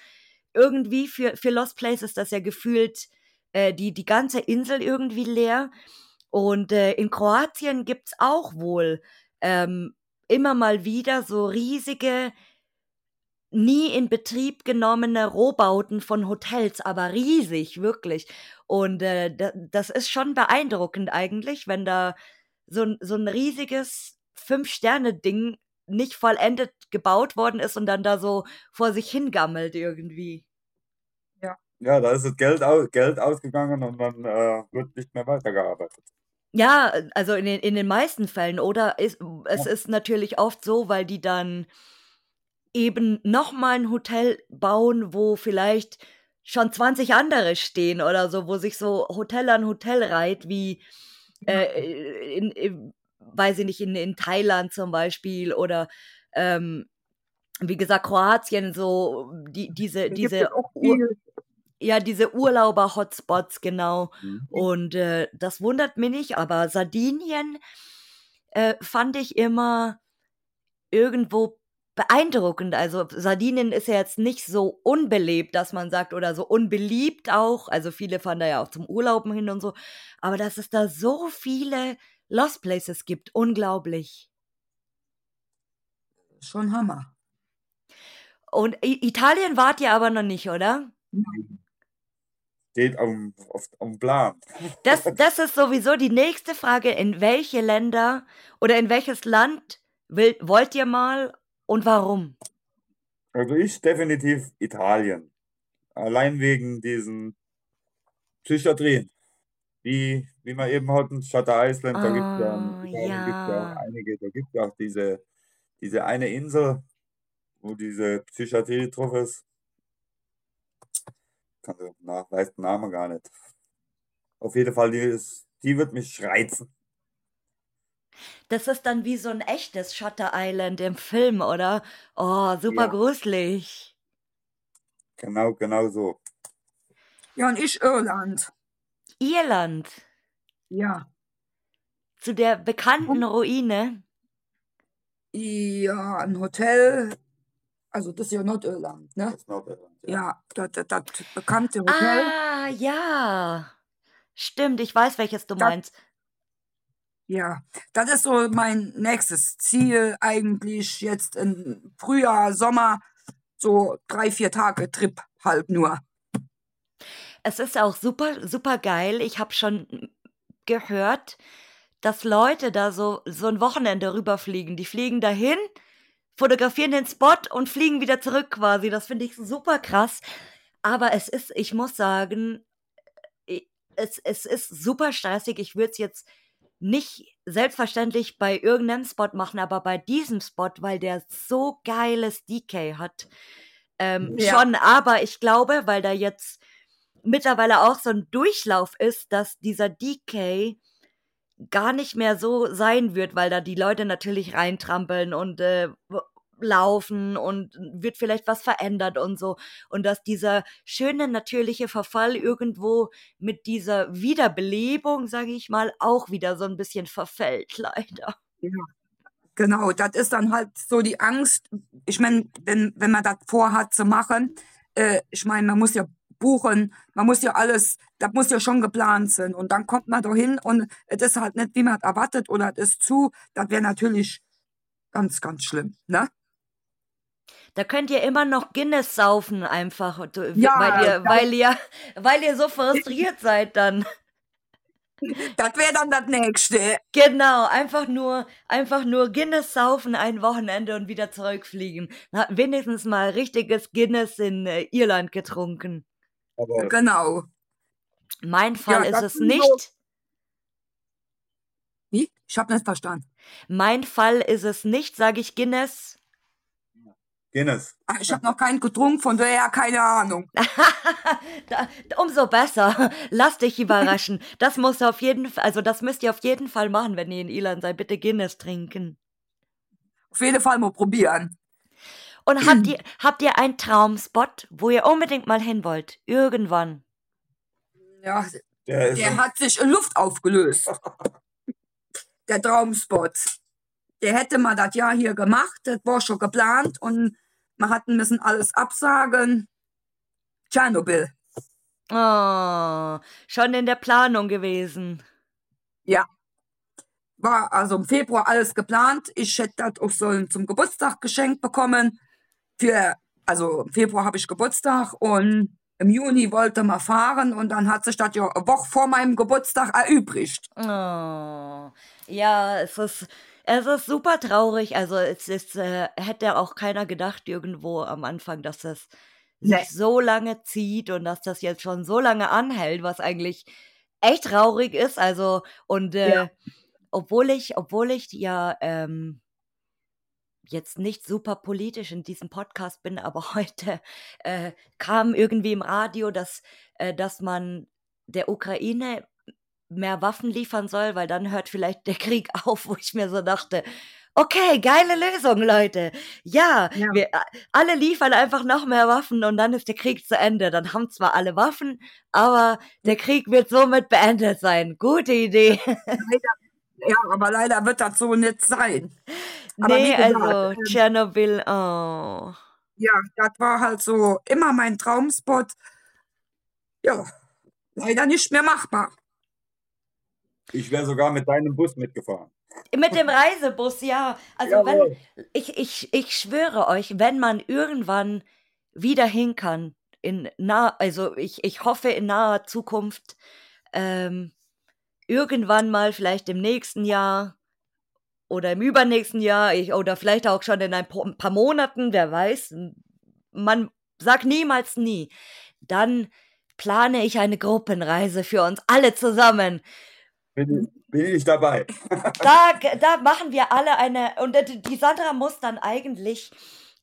Irgendwie für, für Lost Place ist das ja gefühlt äh, die, die ganze Insel irgendwie leer. Und äh, in Kroatien gibt's auch wohl ähm, immer mal wieder so riesige nie in Betrieb genommene Rohbauten von Hotels, aber riesig, wirklich. Und äh, da, das ist schon beeindruckend eigentlich, wenn da so, so ein riesiges Fünf-Sterne-Ding nicht vollendet gebaut worden ist und dann da so vor sich hingammelt irgendwie. Ja, da ist das Geld, au Geld ausgegangen und dann äh, wird nicht mehr weitergearbeitet. Ja, also in den, in den meisten Fällen. Oder ist, es ist natürlich oft so, weil die dann eben nochmal ein Hotel bauen, wo vielleicht schon 20 andere stehen oder so, wo sich so Hotel an Hotel reiht, wie äh, in, in, weiß ich nicht, in, in Thailand zum Beispiel oder ähm, wie gesagt, Kroatien, so die, diese, diese, ja, diese Urlauber-Hotspots, genau. Mhm. Und äh, das wundert mich nicht, aber Sardinien äh, fand ich immer irgendwo beeindruckend. Also Sardinien ist ja jetzt nicht so unbelebt, dass man sagt, oder so unbeliebt auch. Also viele fahren da ja auch zum Urlauben hin und so. Aber dass es da so viele Lost Places gibt, unglaublich. Schon Hammer. Und Italien wart ihr aber noch nicht, oder? Steht auf, auf, auf Plan. Das, das ist sowieso die nächste Frage. In welche Länder oder in welches Land will, wollt ihr mal und warum? Also ich definitiv Italien. Allein wegen diesen Psychiatrien. Wie, wie wir eben hatten, Shutter Island, da gibt es ja, Ah, ja auch ja. einige, da gibt es ja auch diese, diese eine Insel, wo diese Psychiatrie drauf ist. Kann den nach, weiß den Namen gar nicht. Auf jeden Fall, die, ist, die wird mich reizen. Das ist dann wie so ein echtes Shutter Island im Film, oder? Oh, super Ja, gruselig. genau, genau so. Ja, und ich Irland. Irland, Ja. zu der bekannten Ruine. Ja, ein Hotel. Also, das ist ja Nordirland, ne? Das ist Nordirland, ja. Ja, das, das, das bekannte Hotel. Ah, ja. Stimmt, ich weiß, welches du Das, meinst. Ja, das ist so mein nächstes Ziel eigentlich jetzt im Frühjahr, Sommer, so drei, vier Tage Trip halt nur. Es ist auch super, super geil. Ich habe schon gehört, dass Leute da so, so ein Wochenende rüberfliegen. Die fliegen dahin, fotografieren den Spot und fliegen wieder zurück quasi. Das finde ich super krass. Aber es ist, ich muss sagen, es, es ist super stressig. Ich würde es jetzt nicht selbstverständlich bei irgendeinem Spot machen, aber bei diesem Spot, weil der so geiles DK hat, ähm, ja. schon. Aber ich glaube, weil da jetzt mittlerweile auch so ein Durchlauf ist, dass dieser DK gar nicht mehr so sein wird, weil da die Leute natürlich reintrampeln und äh, laufen und wird vielleicht was verändert und so. Und dass dieser schöne natürliche Verfall irgendwo mit dieser Wiederbelebung, sage ich mal, auch wieder so ein bisschen verfällt, leider. Ja, genau. Das ist dann halt so die Angst. Ich meine, wenn, wenn man das vorhat zu machen, äh, ich meine, man muss ja buchen, man muss ja alles, das muss ja schon geplant sein. Und dann kommt man da hin und es ist halt nicht, wie man erwartet oder es ist zu. Das wäre natürlich ganz, ganz schlimm, ne? Da könnt ihr immer noch Guinness saufen einfach, ja, weil, ihr, weil, ihr, weil ihr so frustriert seid dann. Das wäre dann das nächste. Genau, einfach nur, einfach nur Guinness saufen ein Wochenende und wieder zurückfliegen. Na, wenigstens mal richtiges Guinness in äh, Irland getrunken. Aber genau. Mein Fall ja, ist es nicht. Wie? Ich habe nicht verstanden. Mein Fall ist es nicht, sage ich Guinness. Guinness. Ach, ich habe noch keinen getrunken, von daher keine Ahnung. da, umso besser. Lass dich überraschen. Das muss auf jeden Fall, also das müsst ihr auf jeden Fall machen, wenn ihr in Irland seid. Bitte Guinness trinken. Auf jeden Fall mal probieren. Und habt ihr, habt ihr einen Traumspot, wo ihr unbedingt mal hin wollt? Irgendwann? Ja, der, der hat sich in Luft aufgelöst. der Traumspot. Der hätte mal das Jahr hier gemacht, das war schon geplant und wir hatten müssen alles absagen. Tschernobyl. Oh, schon in der Planung gewesen. Ja. War also im Februar alles geplant. Ich hätte das auch so zum Geburtstag geschenkt bekommen für, also im Februar habe ich Geburtstag und im Juni wollte man fahren und dann hat sich das ja eine Woche vor meinem Geburtstag erübrigt. Oh, ja, es ist, es ist super traurig. Also es ist, äh, hätte auch keiner gedacht irgendwo am Anfang, dass das nee. sich so lange zieht und dass das jetzt schon so lange anhält, was eigentlich echt traurig ist. Also und äh, ja. obwohl ich, obwohl ich ja ähm, jetzt nicht super politisch in diesem Podcast bin, aber heute äh, kam irgendwie im Radio, dass, äh, dass man der Ukraine mehr Waffen liefern soll, weil dann hört vielleicht der Krieg auf, wo ich mir so dachte, okay, geile Lösung, Leute. Ja, ja. wir alle liefern einfach noch mehr Waffen und dann ist der Krieg zu Ende. Dann haben zwar alle Waffen, aber der Krieg wird somit beendet sein. Gute Idee. Ja, aber leider wird das so nicht sein. Aber nee, gesagt, also ähm, Tschernobyl, oh. Ja, das war halt so immer mein Traumspot. Ja, leider nicht mehr machbar. Ich wäre sogar mit deinem Bus mitgefahren. Mit dem Reisebus, ja. Also Jawohl. wenn ich, ich, ich schwöre euch, wenn man irgendwann wieder hin kann, in nah, also ich, ich hoffe in naher Zukunft, ähm, irgendwann mal, vielleicht im nächsten Jahr oder im übernächsten Jahr ich, oder vielleicht auch schon in ein paar Monaten, wer weiß. Man sagt niemals nie. Dann plane ich eine Gruppenreise für uns alle zusammen. Bin, bin ich dabei. da, da machen wir alle eine, und die Sandra muss dann eigentlich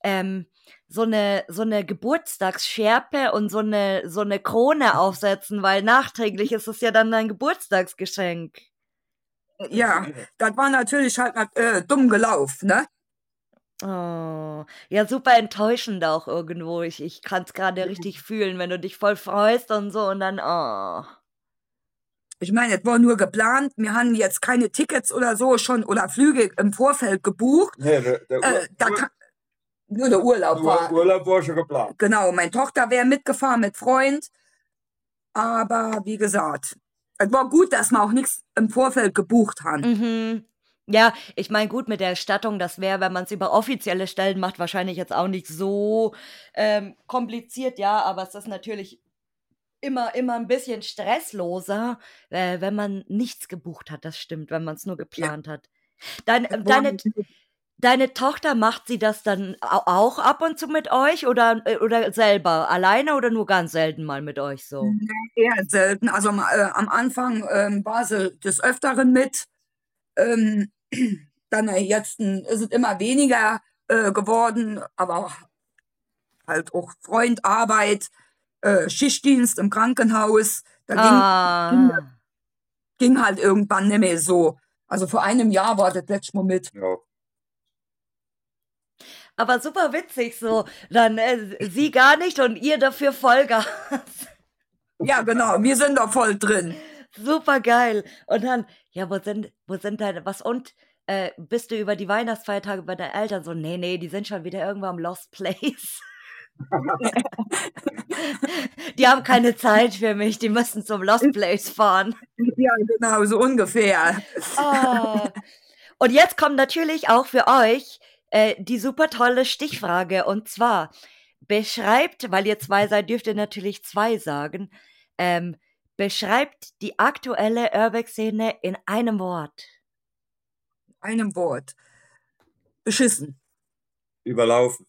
ähm, so eine so eine Geburtstagsschärpe und so eine so eine Krone aufsetzen, weil nachträglich ist es ja dann dein Geburtstagsgeschenk. Ja, das war natürlich halt äh, dumm gelaufen, ne? Oh, ja, super enttäuschend auch irgendwo. Ich, ich kann es gerade richtig fühlen, wenn du dich voll freust und so und dann, oh. Ich meine, es war nur geplant. Wir haben jetzt keine Tickets oder so schon oder Flüge im Vorfeld gebucht. Nee, der, der äh, da kann, nur der Urlaub nur war. Urlaub war schon geplant. Genau, meine Tochter wäre mitgefahren mit Freund. Aber wie gesagt, es war gut, dass wir auch nichts im Vorfeld gebucht haben. Mhm. Ja, ich meine, gut, mit der Erstattung, das wäre, wenn man es über offizielle Stellen macht, wahrscheinlich jetzt auch nicht so ähm, kompliziert, ja, aber es ist natürlich immer, immer ein bisschen stressloser, äh, wenn man nichts gebucht hat, das stimmt, wenn man es nur geplant hat. Dein, war deine, deine Tochter, macht sie das dann au- auch ab und zu mit euch oder, äh, oder selber? Alleine oder nur ganz selten mal mit euch so? eher selten. Also äh, am Anfang ähm, war sie des Öfteren mit. Ähm, dann äh, jetzt äh, ist es immer weniger äh, geworden, aber halt auch Freund, Arbeit, äh, Schichtdienst im Krankenhaus. Da ging, Ah. ging halt irgendwann nicht mehr so. Also vor einem Jahr war das letztes Mal mit. Ja. Aber super witzig so. Dann äh, sie gar nicht und ihr dafür Vollgas. Ja, genau, wir sind da voll drin. Super geil. Und dann, ja, wo sind, wo sind deine, was und? Äh, bist du über die Weihnachtsfeiertage bei deinen Eltern so? Nee, nee, die sind schon wieder irgendwo am Lost Place. die haben keine Zeit für mich, die müssen zum Lost Place fahren. Ja, genau, so ungefähr. Ah. Und jetzt kommt natürlich auch für euch äh, die super tolle Stichfrage. Und zwar, beschreibt, weil ihr zwei seid, dürft ihr natürlich zwei sagen, ähm, beschreibt die aktuelle Urbex-Szene in einem Wort. Einem Wort. Beschissen. Überlaufen.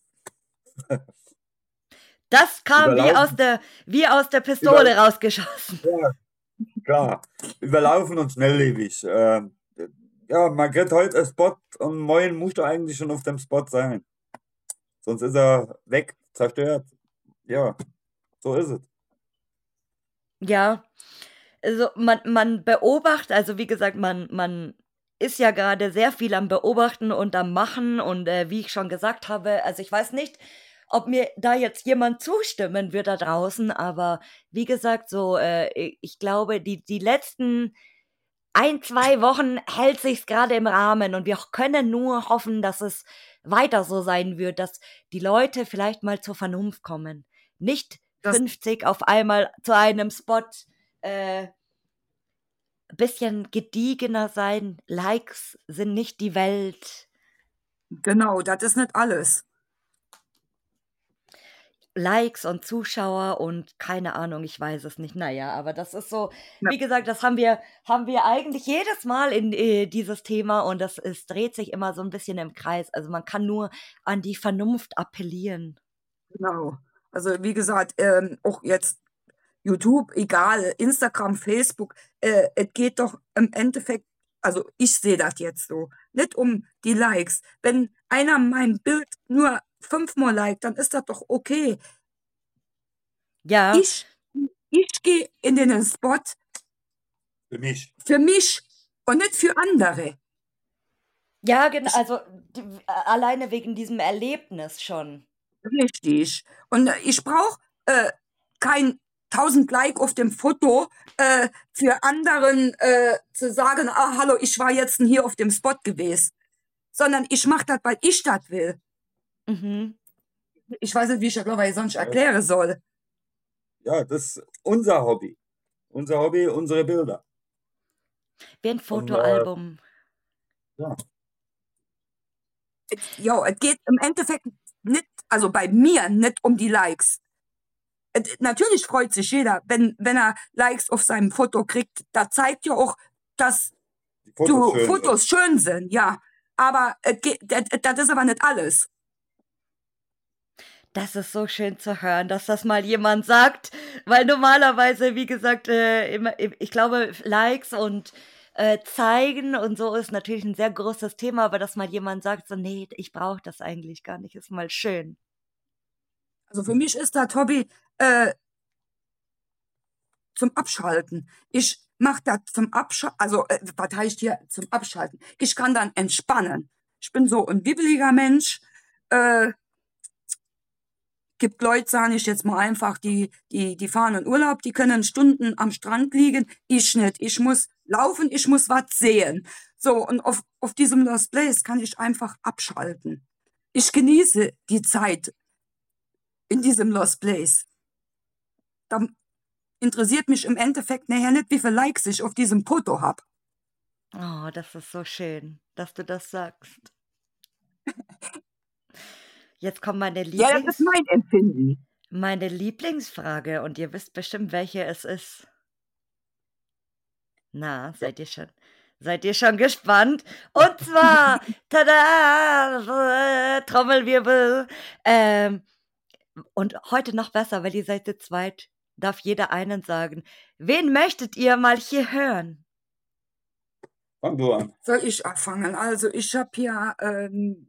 Das kam wie aus der, wie aus der Pistole Über- rausgeschossen. Ja, klar. Überlaufen und schnelllebig. Ähm, ja, man kriegt heute einen Spot und morgen musst du eigentlich schon auf dem Spot sein. Sonst ist er weg, zerstört. Ja, so ist es. Ja, also man, man beobachtet, also wie gesagt, man, man ist ja gerade sehr viel am Beobachten und am Machen und äh, wie ich schon gesagt habe, also ich weiß nicht, ob mir da jetzt jemand zustimmen wird da draußen, aber wie gesagt, so, äh, ich glaube, die, die letzten ein, zwei Wochen hält sich's gerade im Rahmen und wir können nur hoffen, dass es weiter so sein wird, dass die Leute vielleicht mal zur Vernunft kommen. Nicht Das- 50 auf einmal zu einem Spot, äh, bisschen gediegener sein. Likes sind nicht die Welt. Genau, das ist nicht alles. Likes und Zuschauer und keine Ahnung, ich weiß es nicht. Naja, aber das ist so, Ja. wie gesagt, das haben wir, haben wir eigentlich jedes Mal in äh, dieses Thema und das es dreht sich immer so ein bisschen im Kreis. Also man kann nur an die Vernunft appellieren. Genau. Also wie gesagt, ähm, auch jetzt YouTube, egal, Instagram, Facebook, äh, es geht doch im Endeffekt, also ich sehe das jetzt so, nicht um die Likes. Wenn einer mein Bild nur fünfmal liked, dann ist das doch okay. Ja, Ich, ich gehe in den Spot Für mich. für mich und nicht für andere. ja, genau. Also die, alleine wegen diesem Erlebnis schon. Richtig. Und äh, ich brauche äh, kein 1000 Like auf dem Foto äh, für anderen äh, zu sagen, ah, hallo, ich war jetzt hier auf dem Spot gewesen. Sondern ich mache das, weil ich das will. Mhm. Ich weiß nicht, wie ich das glaube ich sonst erklären soll. Ja, das ist unser Hobby. Unser Hobby, unsere Bilder. Wie ein Fotoalbum. Ja. Ja, es geht im Endeffekt nicht, also bei mir nicht um die Likes. Et, natürlich freut sich jeder, wenn, wenn er Likes auf seinem Foto kriegt. Da zeigt ja auch, dass Die Fotos du schön sind. Fotos schön sind, ja. Aber das ist aber nicht alles. Das ist so schön zu hören, dass das mal jemand sagt, weil normalerweise, wie gesagt, äh, immer, ich glaube, Likes und äh, zeigen und so ist natürlich ein sehr großes Thema, aber dass mal jemand sagt, so, nee, ich brauche das eigentlich gar nicht, ist mal schön. Also für mich ist das Hobby äh, zum Abschalten. Ich mache das zum Abschalten, also äh, was heißt hier zum Abschalten? Ich kann dann entspannen. Ich bin so ein wibbeliger Mensch. Äh, gibt Leute, sage ich jetzt mal einfach, die, die, die fahren in Urlaub, die können Stunden am Strand liegen. Ich nicht. Ich muss laufen, ich muss was sehen. So, und auf, auf diesem Lost Place kann ich einfach abschalten. Ich genieße die Zeit in diesem Lost Place. Da, interessiert mich im Endeffekt nachher nicht, wie viele Likes ich auf diesem Foto habe. Oh, das ist so schön, dass du das sagst. Jetzt kommt meine Ja, das ist mein Empfinden. meine Lieblingsfrage und ihr wisst bestimmt, welche es ist. Na, seid ihr schon seid ihr schon gespannt? Und zwar, tada, Trommelwirbel. Ähm, und heute noch besser, weil ihr seid zu zweit, darf jeder einen sagen. Wen möchtet ihr mal hier hören? Fang du an. Soll ich anfangen? Also ich habe hier, ähm,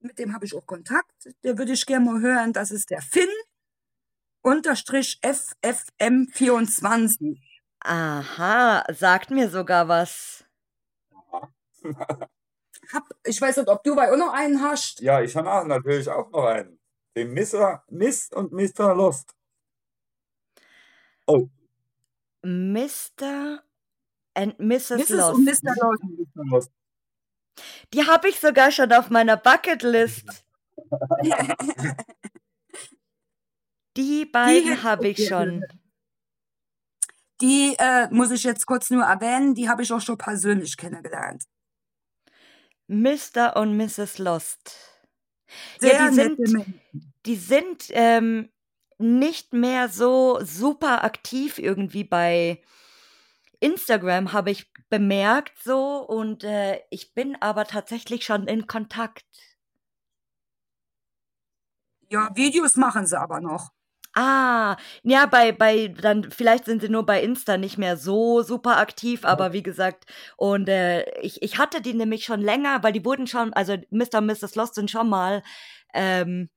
mit dem habe ich auch Kontakt. Der würde ich gerne mal hören. Das ist der Finn unterstrich FFM24. Aha, sagt mir sogar was. Hab, ich weiß nicht, ob du bei auch noch einen hast. Ja, ich habe natürlich auch noch einen. Den Mr. Miss und Mr. Lost. Oh, Mr. and Mrs. Mrs. Lost. und Mr. Lost. Die habe ich sogar schon auf meiner Bucketlist. Die beiden habe ich schon. Die äh, muss ich jetzt kurz nur erwähnen, die habe ich auch schon persönlich kennengelernt. Mr. und Mrs. Lost. Sehr ja, die sind, die sind ähm, nicht mehr so super aktiv irgendwie bei Instagram, habe ich bemerkt so. Und äh, ich bin aber tatsächlich schon in Kontakt. Ja, Videos machen sie aber noch. Ah, ja, bei, bei, dann, vielleicht sind sie nur bei Insta nicht mehr so super aktiv, aber wie gesagt, und äh, ich, ich hatte die nämlich schon länger, weil die wurden schon, also Mr. und Mrs. Lost sind schon mal ähm,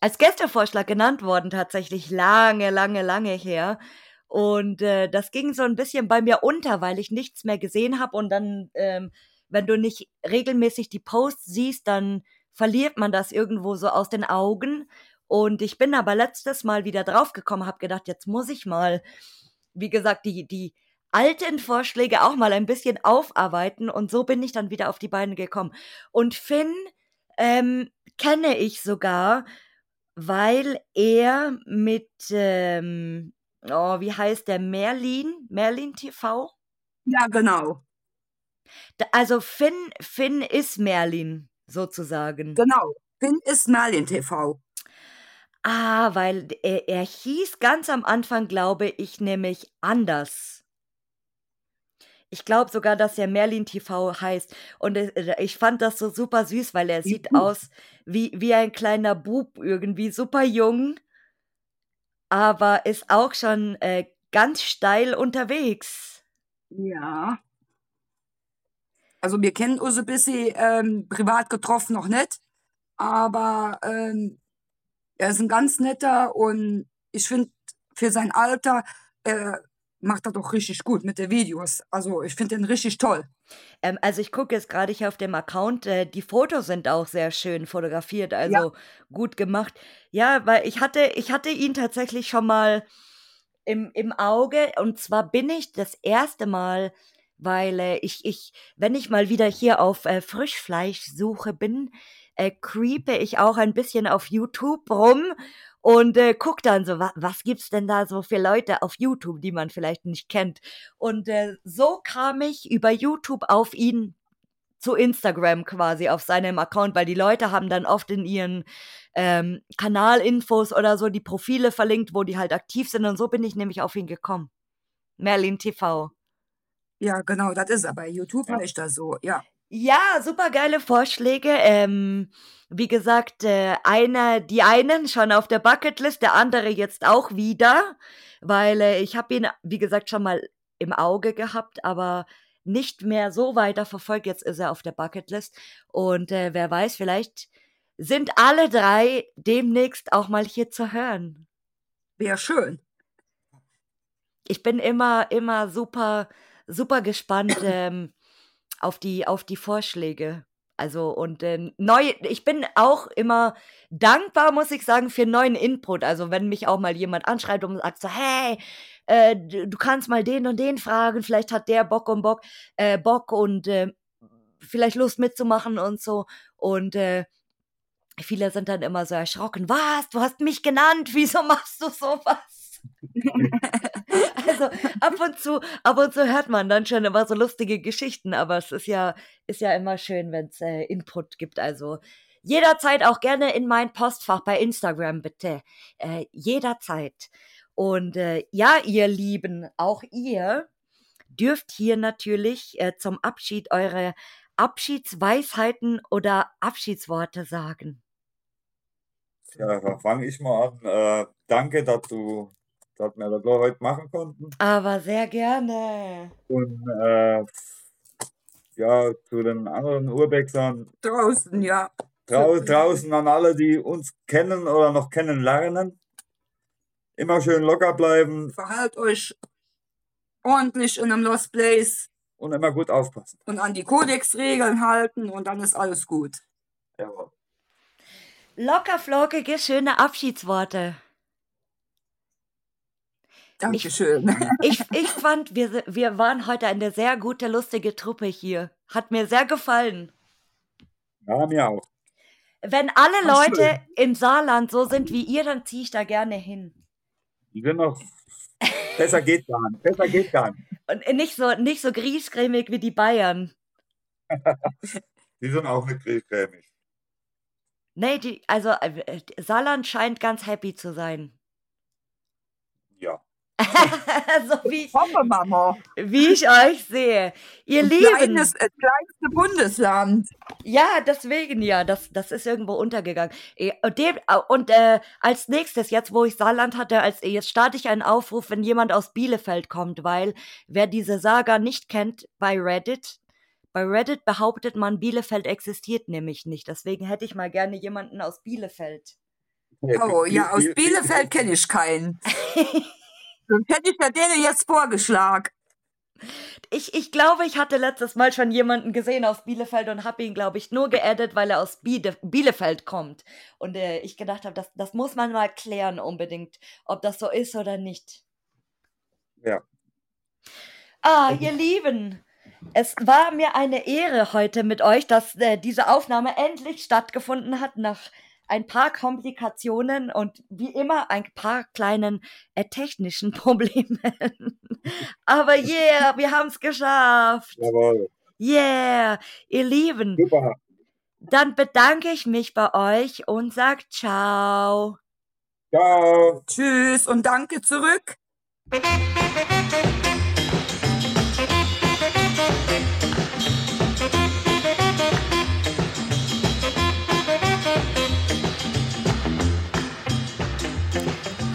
als Gästevorschlag genannt worden, tatsächlich lange, lange, lange her. Und äh, das ging so ein bisschen bei mir unter, weil ich nichts mehr gesehen habe und dann, ähm, wenn du nicht regelmäßig die Posts siehst, dann verliert man das irgendwo so aus den Augen. Und ich bin aber letztes Mal wieder draufgekommen, habe gedacht, jetzt muss ich mal, wie gesagt, die, die alten Vorschläge auch mal ein bisschen aufarbeiten. Und so bin ich dann wieder auf die Beine gekommen. Und Finn ähm, kenne ich sogar, weil er mit, ähm, oh, wie heißt der, Merlin, Merlin TV? Ja, genau. Also Finn, Finn ist Merlin, sozusagen. Genau. Finn ist Merlin TV. Ah, weil er, er hieß ganz am Anfang, glaube ich, nämlich anders. Ich glaube sogar, dass er Merlin TV heißt. Und äh, ich fand das so super süß, weil er sieht aus wie, wie ein kleiner Bub irgendwie, super jung, aber ist auch schon äh, ganz steil unterwegs. Ja. Also wir kennen uns ein bisschen ähm, privat getroffen noch nicht, aber ähm, er ist ein ganz netter und ich finde für sein Alter äh, macht er doch richtig gut mit den Videos. Also ich finde den richtig toll. Ähm, also ich gucke jetzt gerade hier auf dem Account, äh, die Fotos sind auch sehr schön fotografiert, Ja, also gut gemacht. Ja, weil ich hatte, ich hatte ihn tatsächlich schon mal im, im Auge und zwar bin ich das erste Mal, weil äh, ich, ich, wenn ich mal wieder hier auf äh, Frischfleischsuche bin, äh, creepe ich auch ein bisschen auf YouTube rum und äh, guck dann so, wa was gibt's denn da so für Leute auf YouTube, die man vielleicht nicht kennt. Und äh, so kam ich über YouTube auf ihn zu Instagram quasi auf seinem Account, weil die Leute haben dann oft in ihren ähm, Kanalinfos oder so die Profile verlinkt, wo die halt aktiv sind und so bin ich nämlich auf ihn gekommen. Merlin TV. ja, genau, das ist er. Bei YouTube Ja. heißt das so, ja. Ja, super geile Vorschläge. Ähm, wie gesagt, äh, einer, die einen schon auf der Bucketlist, der andere jetzt auch wieder, weil äh, ich habe ihn, wie gesagt, schon mal im Auge gehabt, aber nicht mehr so weiter verfolgt. Jetzt ist er auf der Bucketlist und äh, wer weiß, vielleicht sind alle drei demnächst auch mal hier zu hören. Wäre schön. Ich bin immer, immer super, super gespannt ähm, auf die, auf die Vorschläge. Also und äh, neu, ich bin auch immer dankbar, muss ich sagen, für neuen Input. Also wenn mich auch mal jemand anschreibt und sagt so, hey, äh, du kannst mal den und den fragen, vielleicht hat der Bock und Bock, äh, Bock und äh, vielleicht Lust mitzumachen und so. Und äh, viele sind dann immer so erschrocken, was, du hast mich genannt, wieso machst du sowas? Also ab und zu, ab und zu hört man dann schon immer so lustige Geschichten, aber es ist ja, ist ja immer schön, wenn es äh, Input gibt. Also jederzeit auch gerne in mein Postfach bei Instagram, bitte. Äh, jederzeit. Und äh, ja, ihr Lieben, auch ihr dürft hier natürlich äh, zum Abschied eure Abschiedsweisheiten oder Abschiedsworte sagen. Ja, fange ich mal an. Äh, danke, dass du dass wir das heute machen konnten. Aber sehr gerne. Und äh, ja, zu den anderen Urbexern. Draußen, ja. Drau draußen an alle, die uns kennen oder noch kennenlernen. Immer schön locker bleiben. Verhalt euch ordentlich in einem Lost Place. Und immer gut aufpassen. Und an die Kodexregeln halten und dann ist alles gut. Jawohl. Locker flockige, schöne Abschiedsworte. Dankeschön. Ich, ich, ich fand, wir, wir waren heute eine sehr gute, lustige Truppe hier. Hat mir sehr gefallen. Ja, mir auch. Wenn alle Ach, Leute schön. im Saarland so sind wie ihr, dann ziehe ich da gerne hin. Die sind noch. Besser geht gar nicht. Besser geht gar nicht. Und nicht so, nicht so griesgrämig wie die Bayern. die sind auch nicht griesgrämig. Nee, die, also äh, Saarland scheint ganz happy zu sein. So wie ich, Hoffe, Mama. wie ich euch sehe. Ihr Lieben. Kleines, äh, kleinste Bundesland. Ja, deswegen ja, das, das ist irgendwo untergegangen. Eh, und, dem, und äh, als nächstes, jetzt wo ich Saarland hatte, als jetzt starte ich einen Aufruf, wenn jemand aus Bielefeld kommt, weil wer diese Saga nicht kennt bei Reddit, bei Reddit behauptet man, Bielefeld existiert nämlich nicht. Deswegen hätte ich mal gerne jemanden aus Bielefeld. Oh ja, aus Bielefeld kenne ich keinen. Sonst hätte ich ja denen jetzt vorgeschlagen. Ich, ich glaube, ich hatte letztes Mal schon jemanden gesehen aus Bielefeld und habe ihn, glaube ich, nur geaddet, weil er aus Biede Bielefeld kommt. Und äh, ich gedacht habe, das, das muss man mal klären unbedingt, ob das so ist oder nicht. Ja. Ah, ihr Lieben, es war mir eine Ehre heute mit euch, dass äh, diese Aufnahme endlich stattgefunden hat nach ein paar Komplikationen und wie immer ein paar kleinen äh, technischen Problemen. Aber yeah, wir haben es geschafft. Jawohl. Yeah, ihr Lieben. Super. Dann bedanke ich mich bei euch und sag ciao. Ciao. Tschüss und danke zurück.